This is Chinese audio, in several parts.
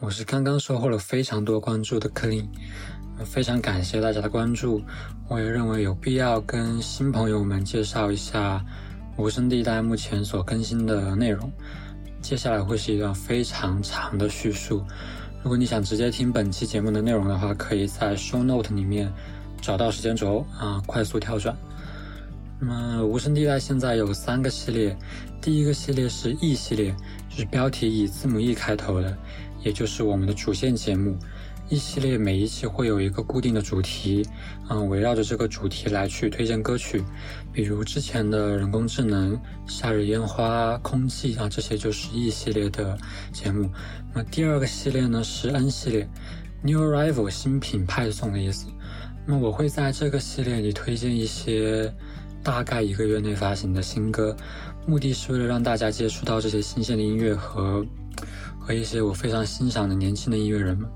我是刚刚收获了非常多关注的 Clean，非常感谢大家的关注。我也认为有必要跟新朋友们介绍一下无声地带目前所更新的内容。接下来会是一段非常长的叙述。如果你想直接听本期节目的内容的话，可以在 Show Note 里面找到时间轴啊，快速跳转。那么无声地带现在有三个系列，第一个系列是 E 系列，就是标题以字母 E 开头的，也就是我们的主线节目。E 系列每一期会有一个固定的主题，嗯，围绕着这个主题来去推荐歌曲，比如之前的人工智能、夏日烟花、空气啊，这些就是 E 系列的节目。那第二个系列呢是 N 系列，New Arrival 新品派送的意思。那我会在这个系列里推荐一些。大概一个月内发行的新歌，目的是为了让大家接触到这些新鲜的音乐和和一些我非常欣赏的年轻的音乐人们。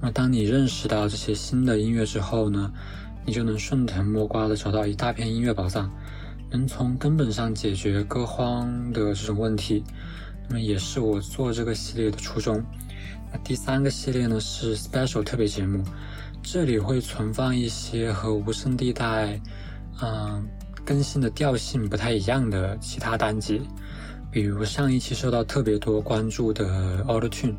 那当你认识到这些新的音乐之后呢，你就能顺藤摸瓜的找到一大片音乐宝藏，能从根本上解决歌荒的这种问题。那么也是我做这个系列的初衷。那第三个系列呢是 Special 特别节目，这里会存放一些和无声地带，嗯。更新的调性不太一样的其他单集，比如上一期受到特别多关注的 Auto Tune，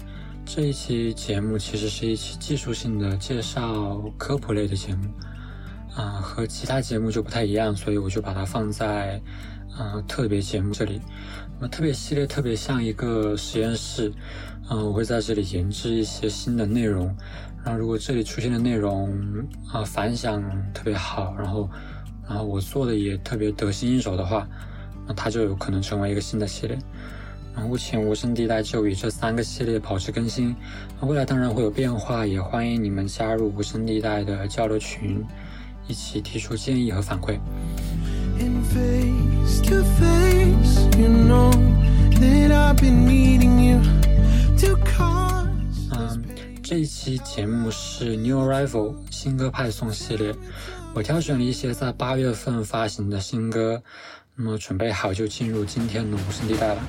这一期节目其实是一期技术性的介绍科普类的节目，啊，和其他节目就不太一样，所以我就把它放在啊特别节目这里。那么特别系列特别像一个实验室，嗯，我会在这里研制一些新的内容，然后如果这里出现的内容啊反响特别好，然后。然后我做的也特别得心应手的话，那它就有可能成为一个新的系列。那目前无声地带就以这三个系列保持更新，那未来当然会有变化，也欢迎你们加入无声地带的交流群，一起提出建议和反馈。嗯，这一期节目是 New Arrival 新歌派送系列。我挑选了一些在八月份发行的新歌，那么准备好就进入今天的无声地带了。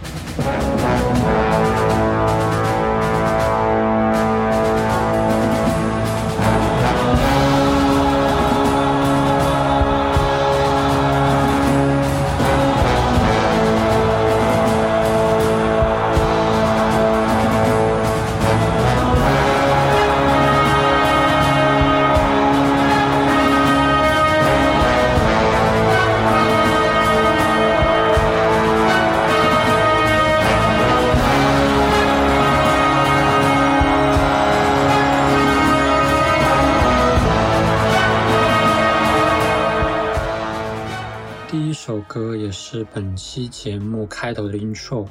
本期节目开头的 intro，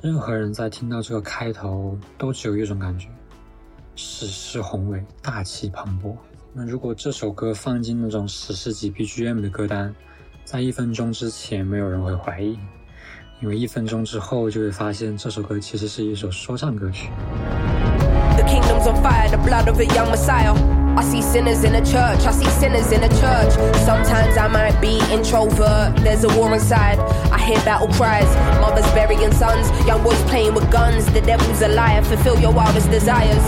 任何人在听到这个开头，都只有一种感觉：史诗宏伟，大气磅礴。那如果这首歌放进那种史诗级 BGM 的歌单，在一分钟之前，没有人会怀疑，因为一分钟之后就会发现这首歌其实是一首说唱歌曲。I see sinners in a church, I see sinners in a church. Sometimes I might be introvert, there's a war inside. I hear battle cries, mothers burying sons, young boys playing with guns. The devil's a liar, fulfill your wildest desires.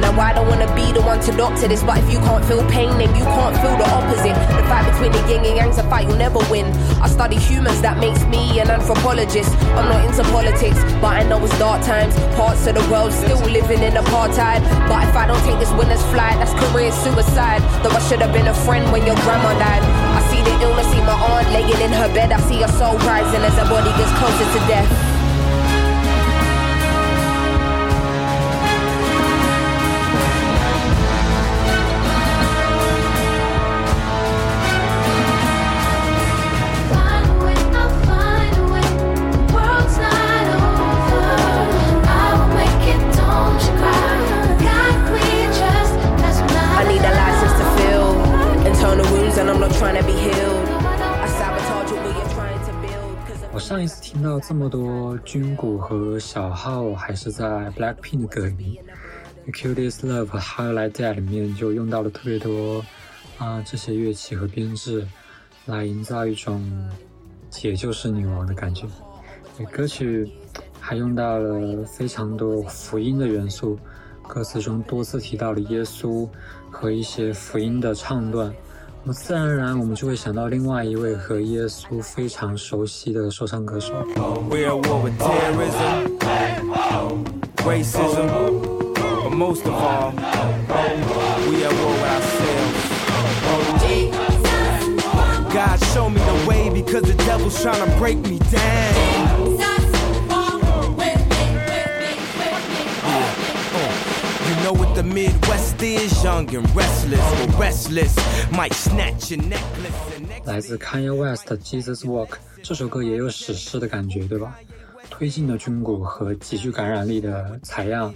Now I don't wanna be the one to doctor this, but if you can't feel pain, then you can't feel the opposite. The fight between the yin and yang's a fight you'll never win. I study humans, that makes me an anthropologist. I'm not into politics, but I know it's dark times. Parts of the world still living in apartheid. But if I don't take this winner's flight, that's career suicide. Though I should have been a friend when your grandma died. I see the illness, see my aunt laying in her bed. I see her soul rising as her body gets closer to death. 这么多军鼓和小号，还是在 Blackpink 的歌里。Cutest Love 和 How Like That 里面就用到了特别多啊这些乐器和编制，来营造一种姐就是女王的感觉。歌曲还用到了非常多福音的元素，歌词中多次提到了耶稣和一些福音的唱段。那么自然而然，我们就会想到另外一位和耶稣非常熟悉的说唱歌手。God show me the way because the devil's trying to break me down. With the Midwest is, young and restless, restless my snatch your necklace. 来自 Kanye West 的 Jesus Walk 这首歌也有史诗的感觉，对吧？推进的军鼓和极具感染力的采样，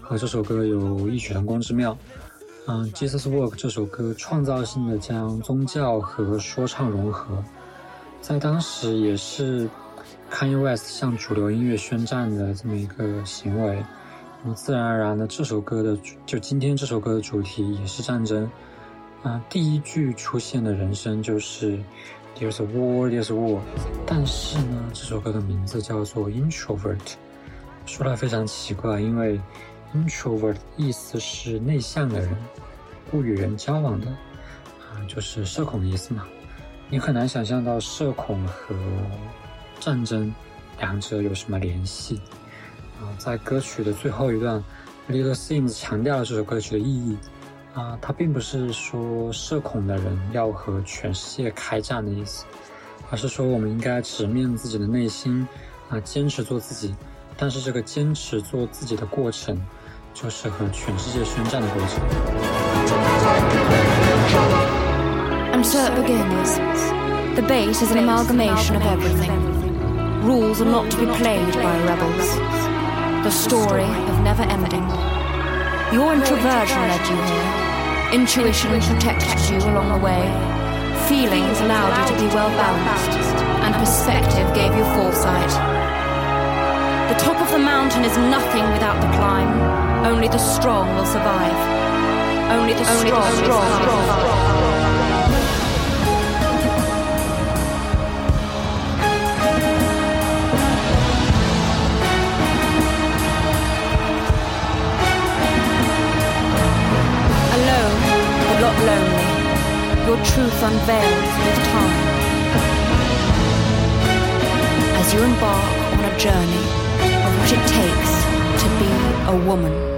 和这首歌有异曲同工之妙。嗯，《Jesus Walk》这首歌创造性的将宗教和说唱融合，在当时也是 Kanye West 向主流音乐宣战的这么一个行为。那么自然而然的，这首歌的就今天这首歌的主题也是战争。啊，第一句出现的人声就是 There's a war, there's a war。但是呢，这首歌的名字叫做 Introvert，说来非常奇怪，因为。Introvert 意思是内向的人，不与人交往的，啊，就是社恐的意思嘛。你很难想象到社恐和战争两者有什么联系。啊，在歌曲的最后一段，Little Sims 强调了这首歌曲的意义。啊，它并不是说社恐的人要和全世界开战的意思，而是说我们应该直面自己的内心，啊，坚持做自己。但是这个坚持做自己的过程。就是和全世界宣战的过程。And so it begins. The base is an amalgamation of everything. Rules are not to be played by rebels. The story of never ending. Your introversion led you here. Intuition protected you along the way. Feelings allowed you to be well balanced. And perspective gave you foresight. The top of the mountain is nothing without the climb. Only the strong will survive. Only the Only strong, the strong, strong, strong. Alone, lonely. Your truth unveils with time. As you embark on a journey of what it takes to be a woman.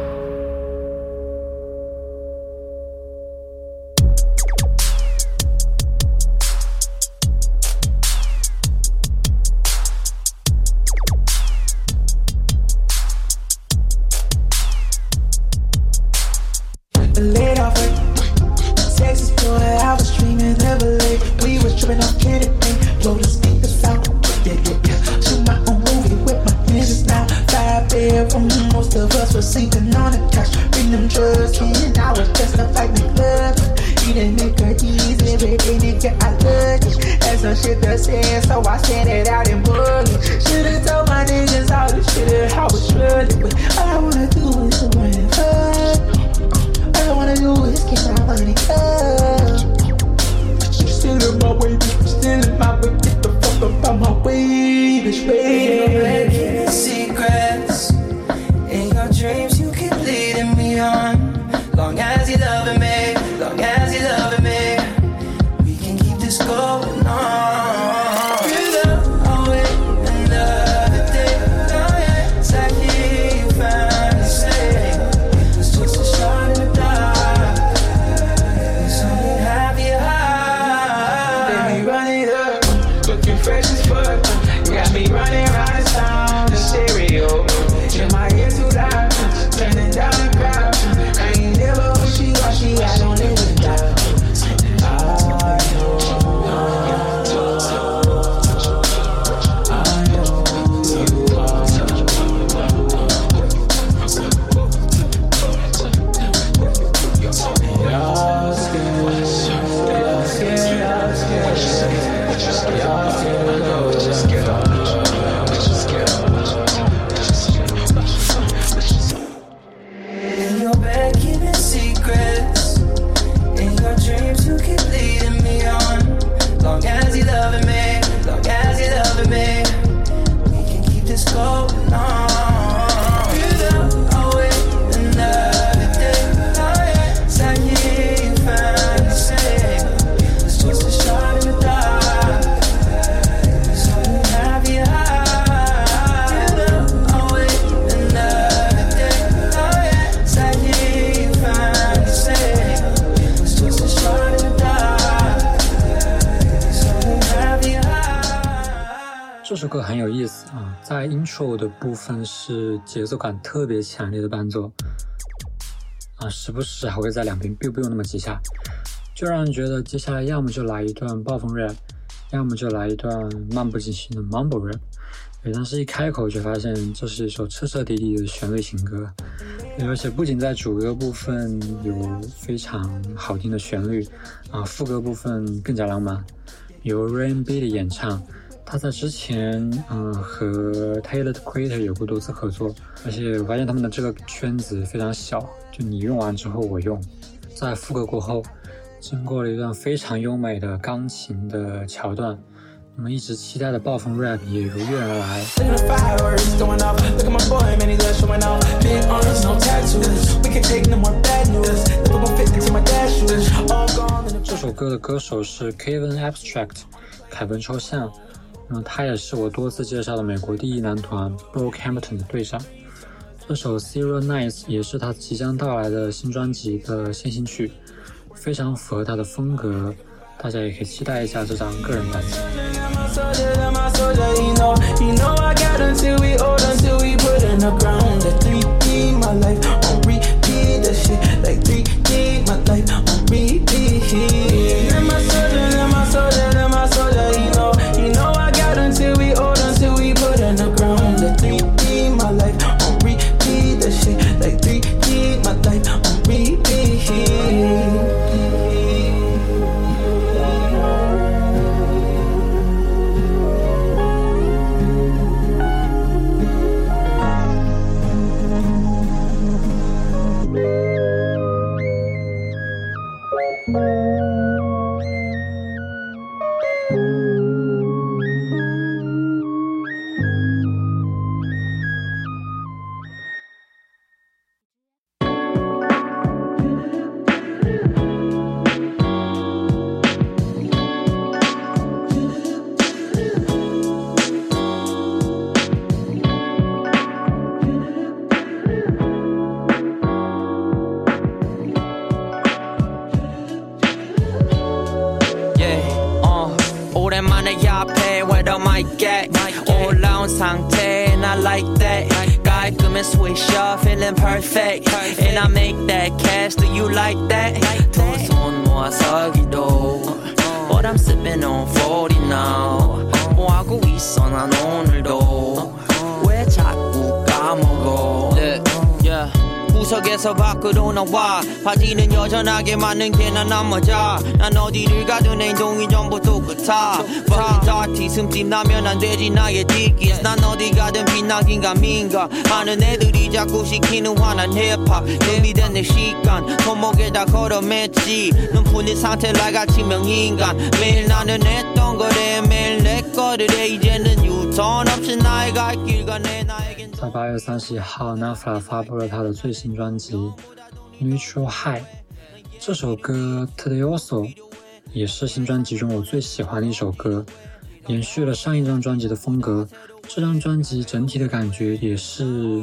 部分是节奏感特别强烈的伴奏，啊，时不时还会在两边 biu biu 那么几下，就让人觉得接下来要么就来一段暴风 rap，要么就来一段漫不经心的 mumble rap。但是，一开口就发现这是一首彻彻底底的旋律情歌，而且不仅在主歌部分有非常好听的旋律，啊，副歌部分更加浪漫，由 Rain B 的演唱。他在之前，嗯，和 Taylor Creator 有过多次合作，而且我发现他们的这个圈子非常小，就你用完之后我用。在副歌过后，经过了一段非常优美的钢琴的桥段。我们一直期待的暴风 rap 也如约而来。这首歌的歌手是 Kevin Abstract，凯文抽象。那他也是我多次介绍的美国第一男团 Brockhampton 的队长。这首 Zero Nights 也是他即将到来的新专辑的先行曲，非常符合他的风格。大家也可以期待一下这张个人专辑。 편하게 많은 게난 나머자. 난 어디를 가든 행동이 전부 똑같아 Fucking dirty 숨집 나면 안 되지 나의 뒷기스 난 어디 가든 빛나긴 감인가. 하는 애들이 자꾸 시키는 화난 힙합. 준비된 내 시간 손목에다 걸어 맸지. 눈 풀린 상태 나같이 명인간. 매일 나는 했던 거래 매일 내 거를 해 이제는 유턴 없이 나의 갈길 가네 나에겐 在八月三十一号，Nafla 发布了他的最新专辑《Neutral High》。这首歌《Tedioso》也是新专辑中我最喜欢的一首歌，延续了上一张专辑的风格。这张专辑整体的感觉也是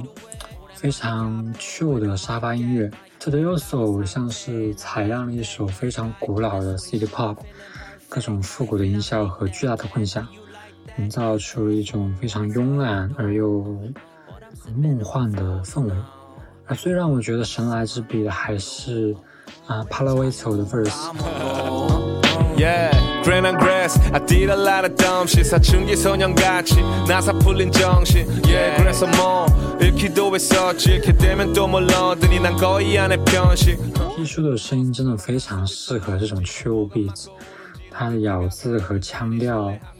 非常 chill 的沙发音乐。《Tedioso》像是采样了一首非常古老的 City Pop，各种复古的音效和巨大的混响，营造出一种非常慵懒而又梦幻的氛围。而最让我觉得神来之笔的还是。啊，Palavito 的 verse。Yeah, green and grass. I did a lot of dumb shit. 사춘기 소년같이 나사 풀린 정신. Yeah, 그래서 뭐 읽기도 했었지. 이렇게 되면 또 몰라더니 난 거의 안에 편식. 艺术的声音真的非常适合这种 chill beats，它的咬字和腔调。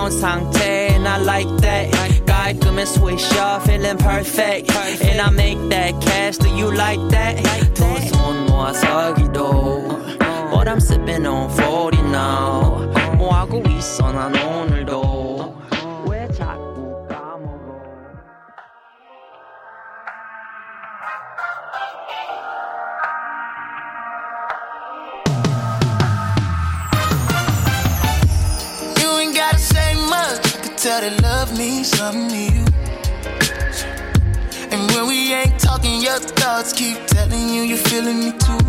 올라온 상태 and I like that 깔끔한 swisher feeling perfect and I make that cash do you like that 두손 모아서 기도 But I'm sipping on 40 now 뭐하고 있어 난 오늘도 Love me, some you. And when we ain't talking, your thoughts keep telling you you're feeling me too.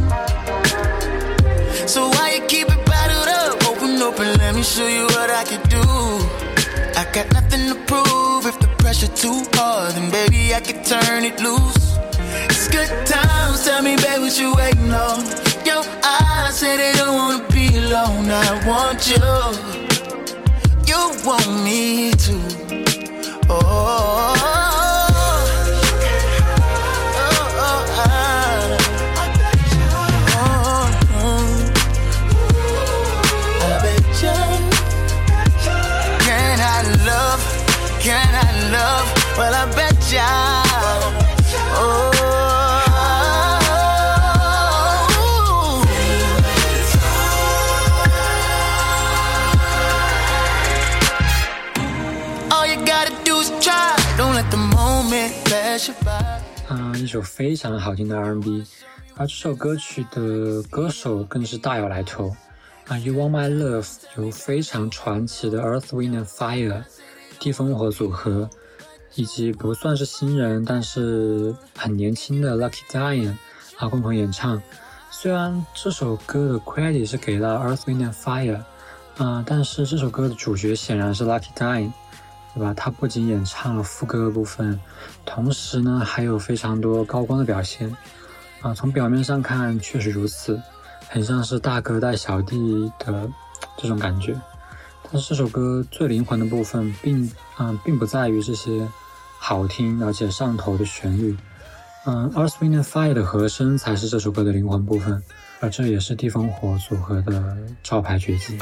So why you keep it bottled up? Open and let me show you what I can do. I got nothing to prove. If the pressure too hard, then baby I can turn it loose. It's good times. Tell me, babe, what you waiting on? Your eyes say they don't wanna be alone. I want you. Want me to. Oh. oh, oh, ah. Oh, oh. Can I love? Can I love? Well, I bet ya. 首非常好听的 R&B，而这首歌曲的歌手更是大有来头。啊，《You Want My Love》由非常传奇的 Earth, Wind and Fire 地风火组合，以及不算是新人但是很年轻的 Lucky Dian 啊共同演唱。虽然这首歌的 credit 是给了 Earth, Wind and Fire，啊、但是这首歌的主角显然是 Lucky Dian。对吧？他不仅演唱了副歌的部分，同时呢还有非常多高光的表现，啊，从表面上看确实如此，很像是大哥带小弟的这种感觉。但是这首歌最灵魂的部分并，嗯、并不在于这些好听而且上头的旋律，嗯、e a r t h Wind and Fire 的和声才是这首歌的灵魂部分，而这也是地风火组合的招牌绝技。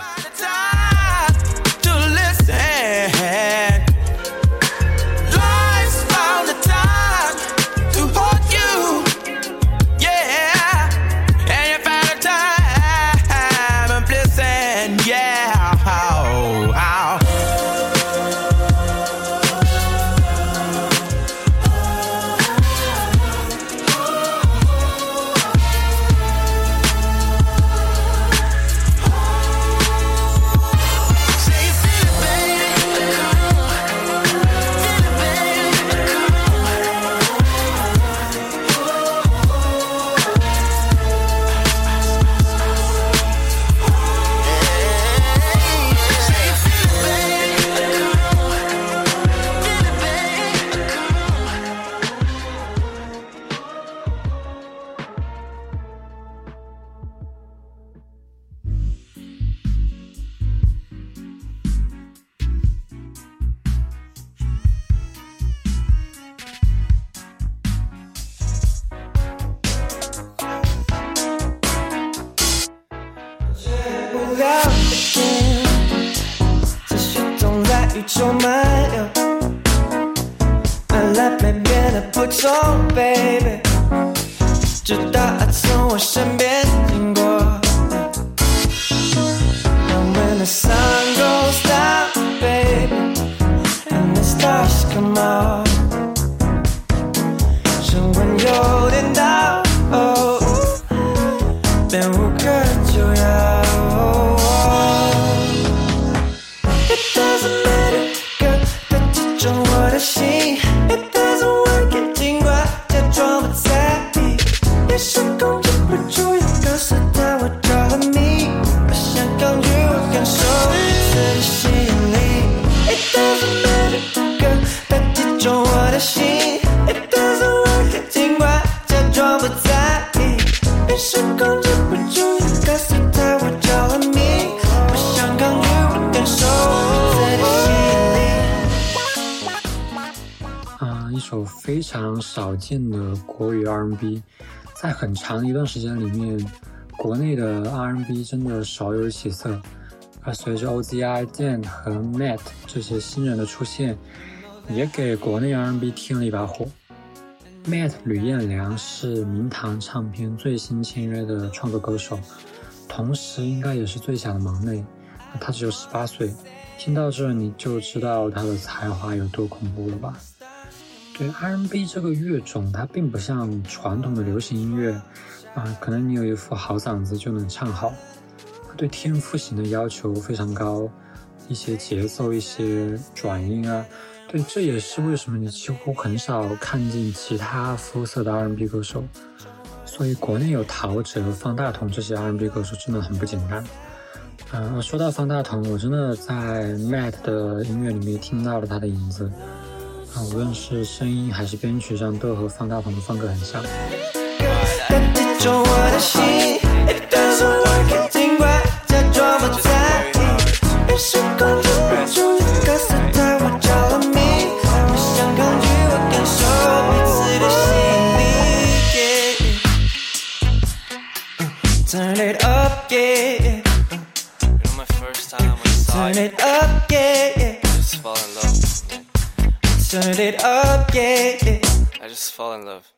在很长一段时间里面，国内的 R&B 真的少有起色。而随着 OZI、Dan 和 Matt 这些新人的出现，也给国内 R&B 添了一把火。Matt 吕彦良是明堂唱片最新签约的创作歌手，同时应该也是最小的忙内，他只有十八岁。听到这你就知道他的才华有多恐怖了吧？对 R&B 这个乐种，它并不像传统的流行音乐啊、可能你有一副好嗓子就能唱好，它对天赋型的要求非常高，一些节奏、一些转音啊，对，这也是为什么你几乎很少看见其他肤色的 R&B 歌手。所以国内有陶喆、方大同这些 R&B 歌手真的很不简单。嗯，说到方大同，我真的在 Matt 的音乐里面听到了他的影子。啊，无论是声音还是编曲上，都和方大同的风格很像。Turn it up, yeah. You know, my first time we saw Turn it, it up, yeah, Turn it up, yeah. I just fall in love.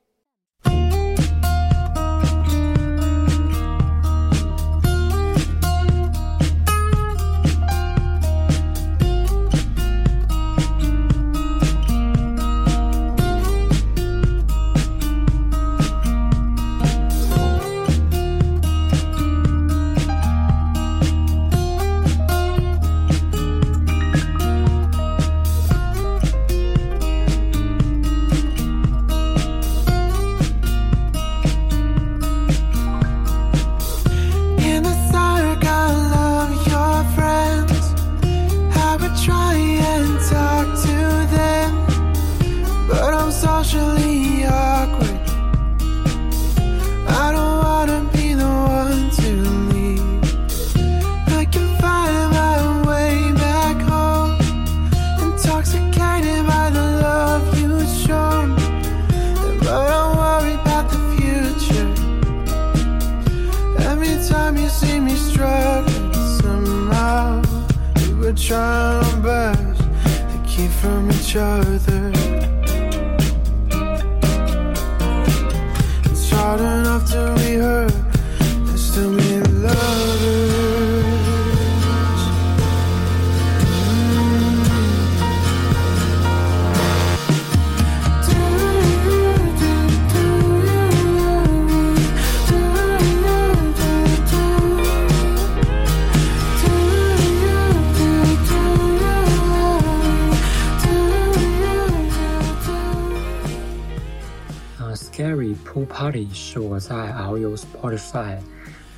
我在 Our Spotify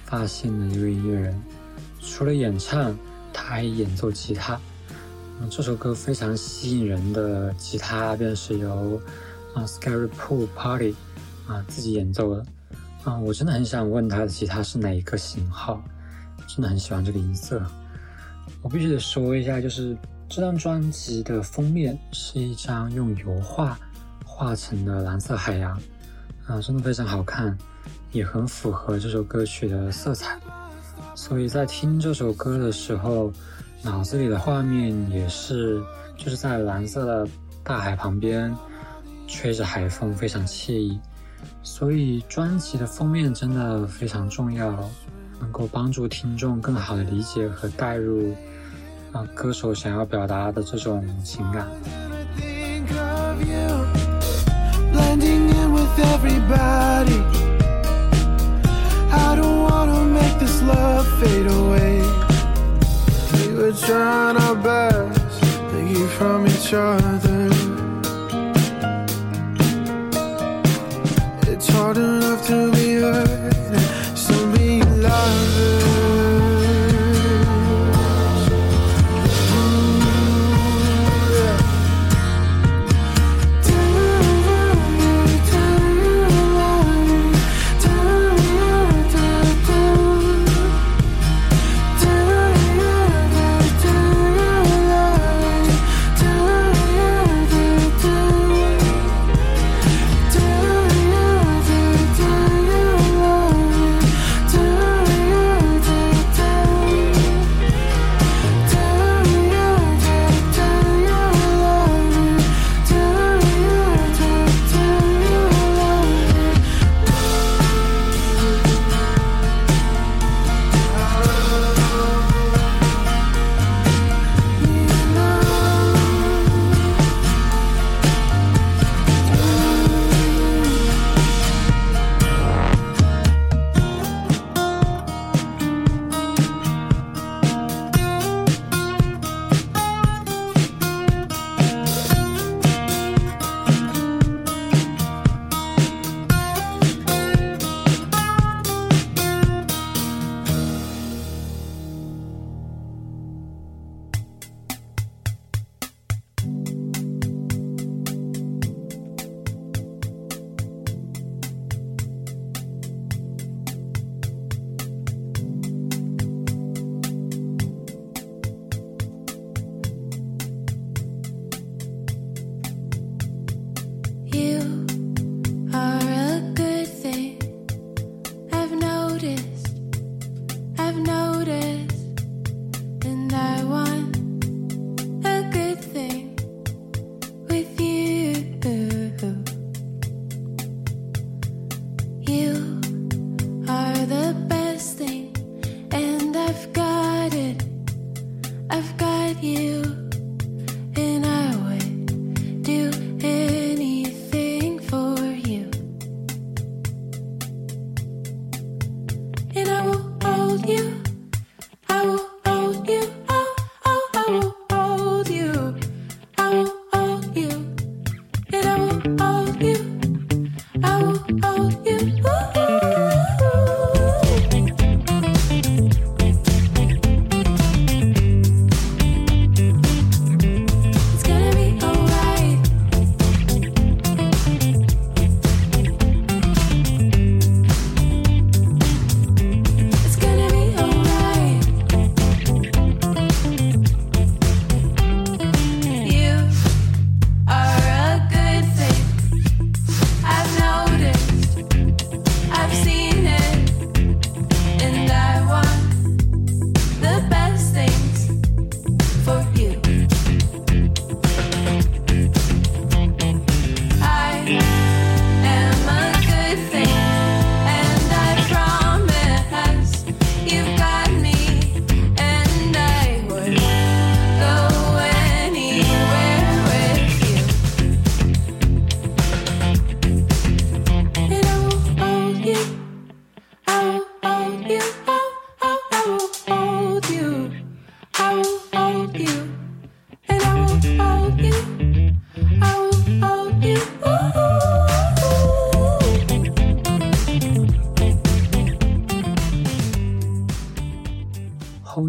发现的一位音乐人，除了演唱，他还演奏吉他。嗯，这首歌非常吸引人的吉他便是由啊 Scary Pool Party 啊自己演奏的。啊，我真的很想问他的吉他是哪一个型号，真的很喜欢这个音色。我必须得说一下，就是这张专辑的封面是一张用油画画成的蓝色海洋，啊，真的非常好看，也很符合这首歌曲的色彩。所以在听这首歌的时候，脑子里的画面也是就是在蓝色的大海旁边，吹着海风，非常惬意。所以专辑的封面真的非常重要，能够帮助听众更好的理解和带入啊歌手想要表达的这种情感。With everybody. I don't wanna make this love fade away. We were trying our best to keep from each other. It's hard enough to be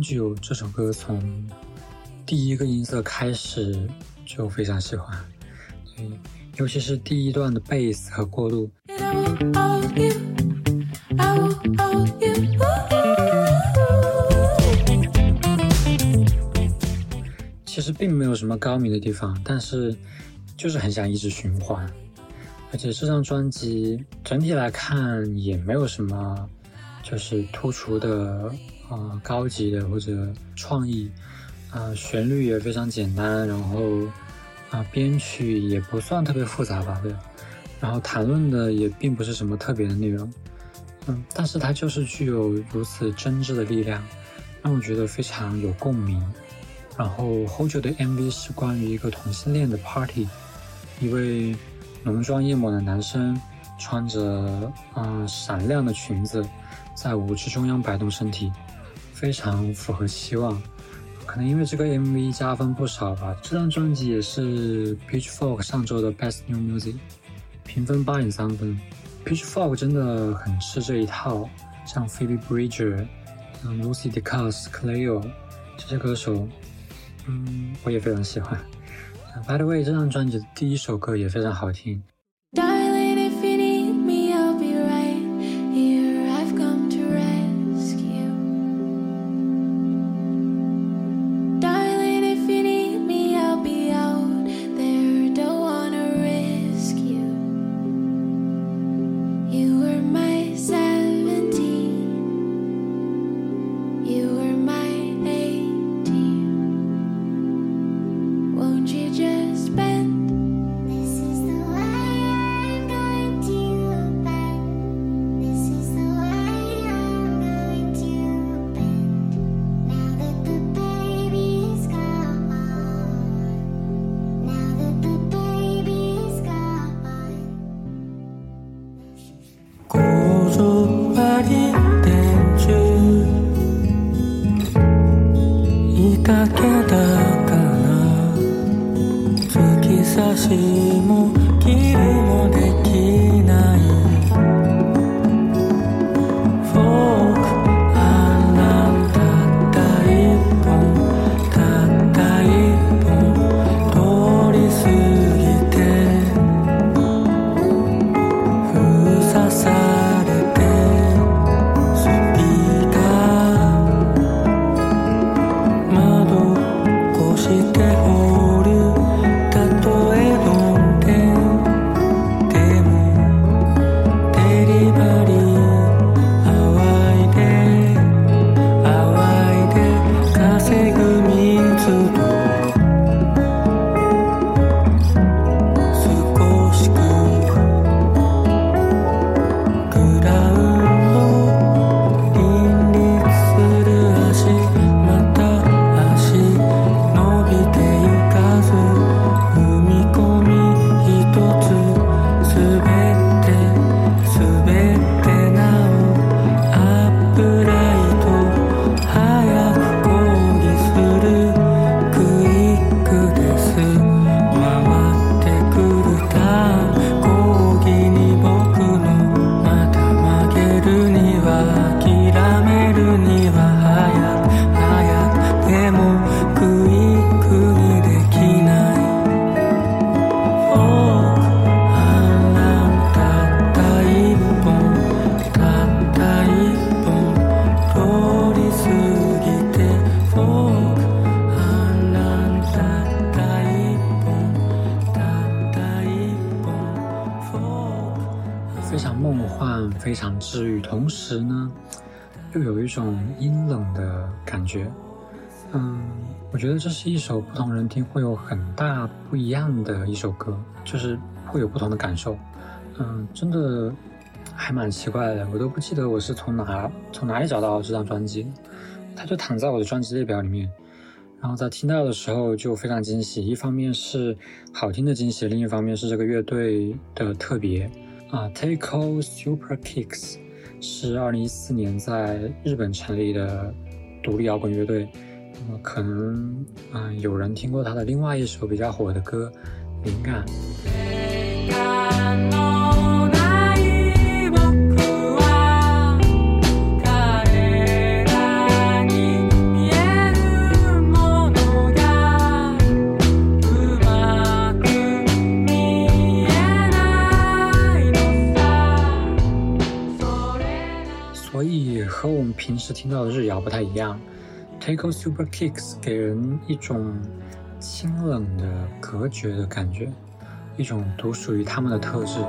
Hold You》这首歌从第一个音色开始就非常喜欢，嗯，尤其是第一段的贝斯和过渡。其实并没有什么高明的地方，但是就是很想一直循环。而且这张专辑整体来看也没有什么就是突出的呃高级的或者创意，啊、旋律也非常简单，然后啊、编曲也不算特别复杂吧，对，然后谈论的也并不是什么特别的内容，嗯，但是它就是具有如此真挚的力量，让我觉得非常有共鸣。然后《Hold You》的 MV 是关于一个同性恋的 party，一位浓妆艳抹的男生穿着啊、呃闪亮的裙子，在舞池中央摆动身体，非常符合期望。可能因为这个 MV 加分不少吧。这张专辑也是 Pitchfork 上周的 Best New Music，评分八点三分。Pitchfork 真的很吃这一套，像 Phoebe Bridger、嗯 Lucy Dacus、Cleo 这些歌手，嗯，我也非常喜欢。By the way，这张专辑的第一首歌也非常好听，治愈，同时呢，又有一种阴冷的感觉。嗯，我觉得这是一首不同人听会有很大不一样的一首歌，就是会有不同的感受。嗯，真的还蛮奇怪的，我都不记得我是从哪从哪里找到这张专辑，它就躺在我的专辑列表里面。然后在听到的时候就非常惊喜，一方面是好听的惊喜，另一方面是这个乐队的特别。啊，Takeo Super Kicks 是二零一四年在日本成立的独立摇滚乐队。那么可能，嗯、有人听过他的另外一首比较火的歌《灵感》。和我们平时听到的日谣不太一样。Takeo Super Kicks 给人一种清冷的、隔绝的感觉，一种独属于他们的特质。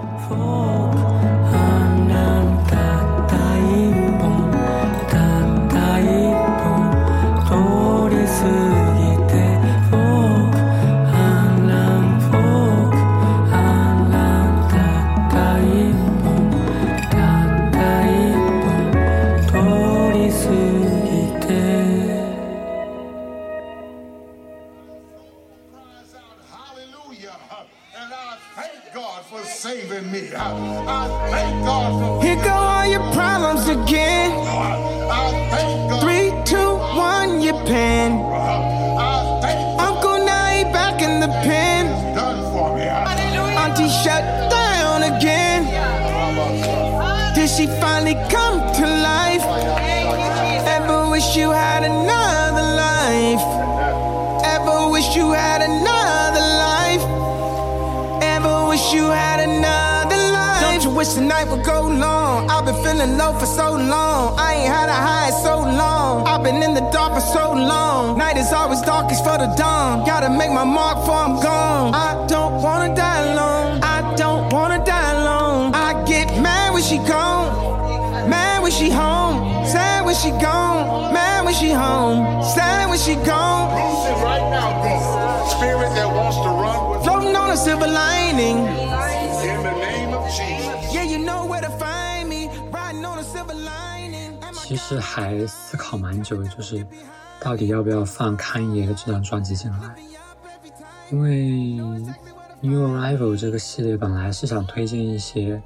When she gone. Mad when she home. Sad when she gone. Mad when she home. Sad when she gone. loose it right now, God. Spirit that wants to run with Floating on a silver lining. in the name of Jesus. Yeah, you know where to find me. Riding on a silver lining. Am I 其实还思考蛮久的，就是到底要不要放康爷的这张专辑进来，因为 New Arrival 这个系列本来是想推荐一些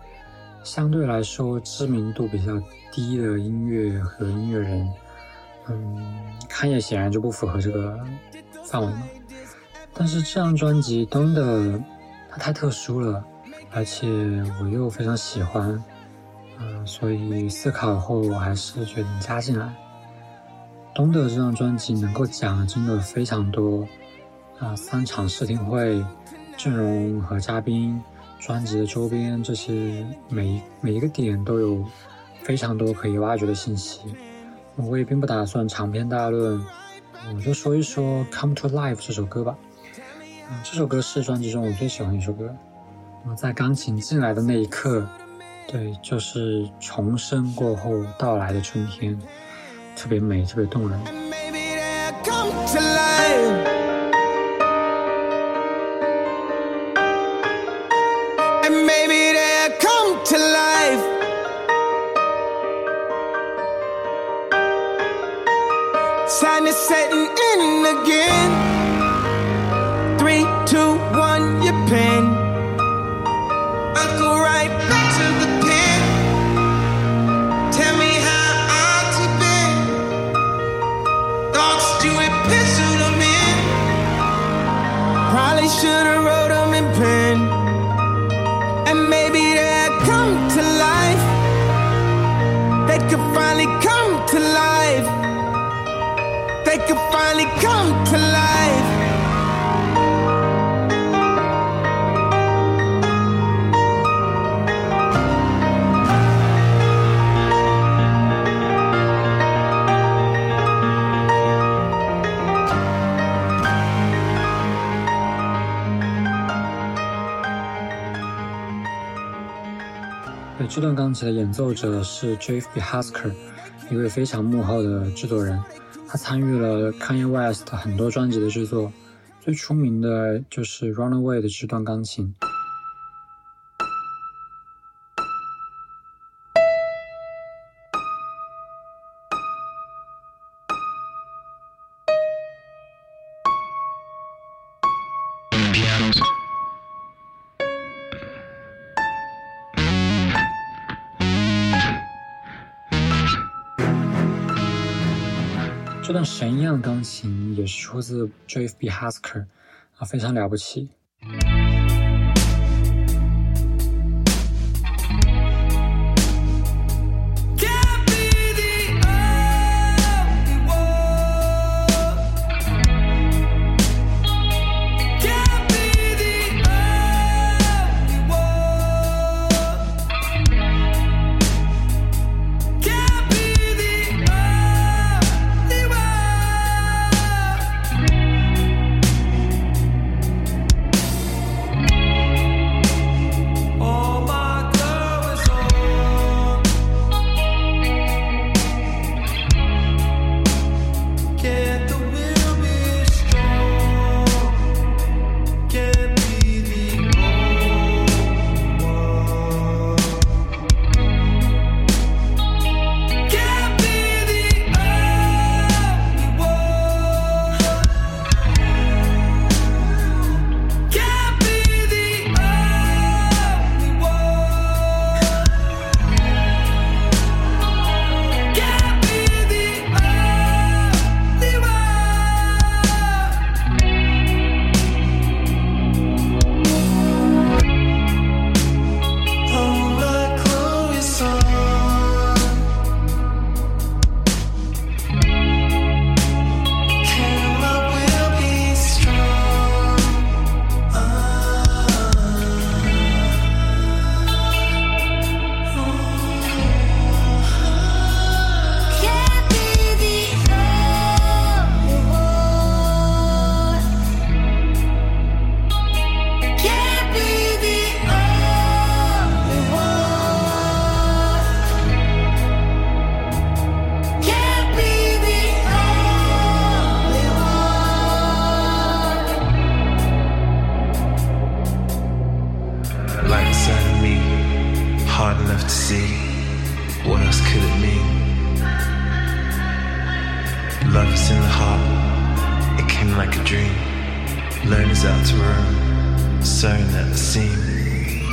相对来说知名度比较低的音乐和音乐人，嗯，康爷显然就不符合这个范围嘛。但是这张专辑真的它太特殊了，而且我又非常喜欢，嗯，所以思考后我还是决定加进来。东的这张专辑能够讲的真的非常多，啊、三场试听会、阵容和嘉宾、专辑的周边这些每一每一个点都有非常多可以挖掘的信息。我也并不打算长篇大论，我就说一说《Come to Life》这首歌吧。嗯，这首歌是专辑中我最喜欢的一首歌。我在钢琴进来的那一刻，对，就是重生过后到来的春天，特别美，特别动人。演奏者是 Jeff B. Hasker，一位非常幕后的制作人。他参与了 Kanye West 很多专辑的制作，最出名的就是《Runaway》的这段钢琴。这段神一样的钢琴也是出自 JF B Husker，啊，非常了不起。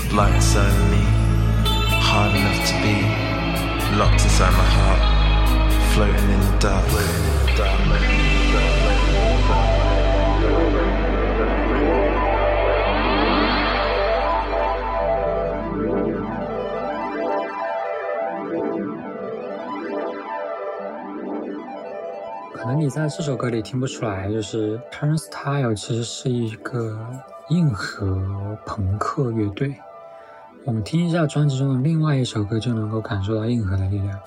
Blind inside of me, hard enough to be. Locked inside my heart, floating in the dark. Floating in the dark. Floating in the dark. Floating in the dark. 可能你在这首歌里听不出来，就是 Turnstile 其实是一个硬核朋克乐队。我们听一下专辑中的另外一首歌，就能够感受到硬核的力量。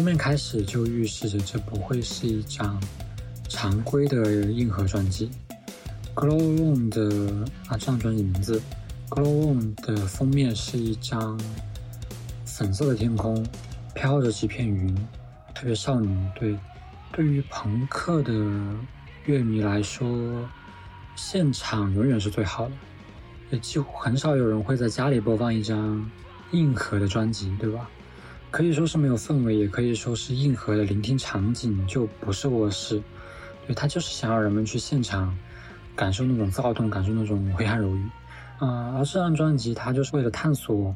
封面开始就预示着这不会是一张常规的硬核专辑。Glow Room 的啊，这张专辑名字 Glow Room 的封面是一张粉色的天空，飘着几片云，特别少女。对，对于朋克的乐迷来说，现场永远是最好的。也几乎很少有人会在家里播放一张硬核的专辑，对吧？可以说是没有氛围，也可以说是硬核的聆听场景就不是卧室，对，他就是想要人们去现场感受那种躁动，感受那种挥汗如雨，嗯、而这张专辑它就是为了探索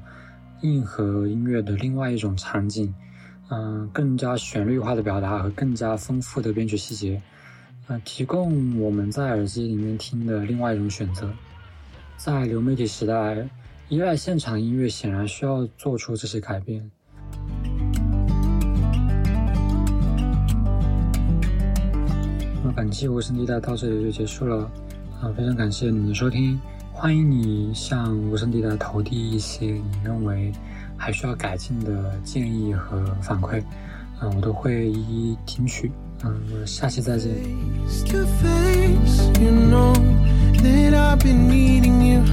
硬核音乐的另外一种场景，嗯、更加旋律化的表达和更加丰富的编曲细节，呃，提供我们在耳机里面听的另外一种选择，在流媒体时代，依赖现场音乐显然需要做出这些改变。本期无声地带到这里就结束了，啊，非常感谢你的收听，欢迎你向无声地带投递一些你认为还需要改进的建议和反馈，嗯、我都会一一听取，嗯，我下期再见。face to face. You know that I've been needing you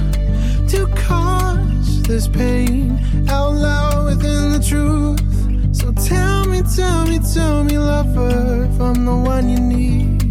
to cause this pain out loud within the truth. So tell me, tell me, tell me, lover, if I'm the one you need.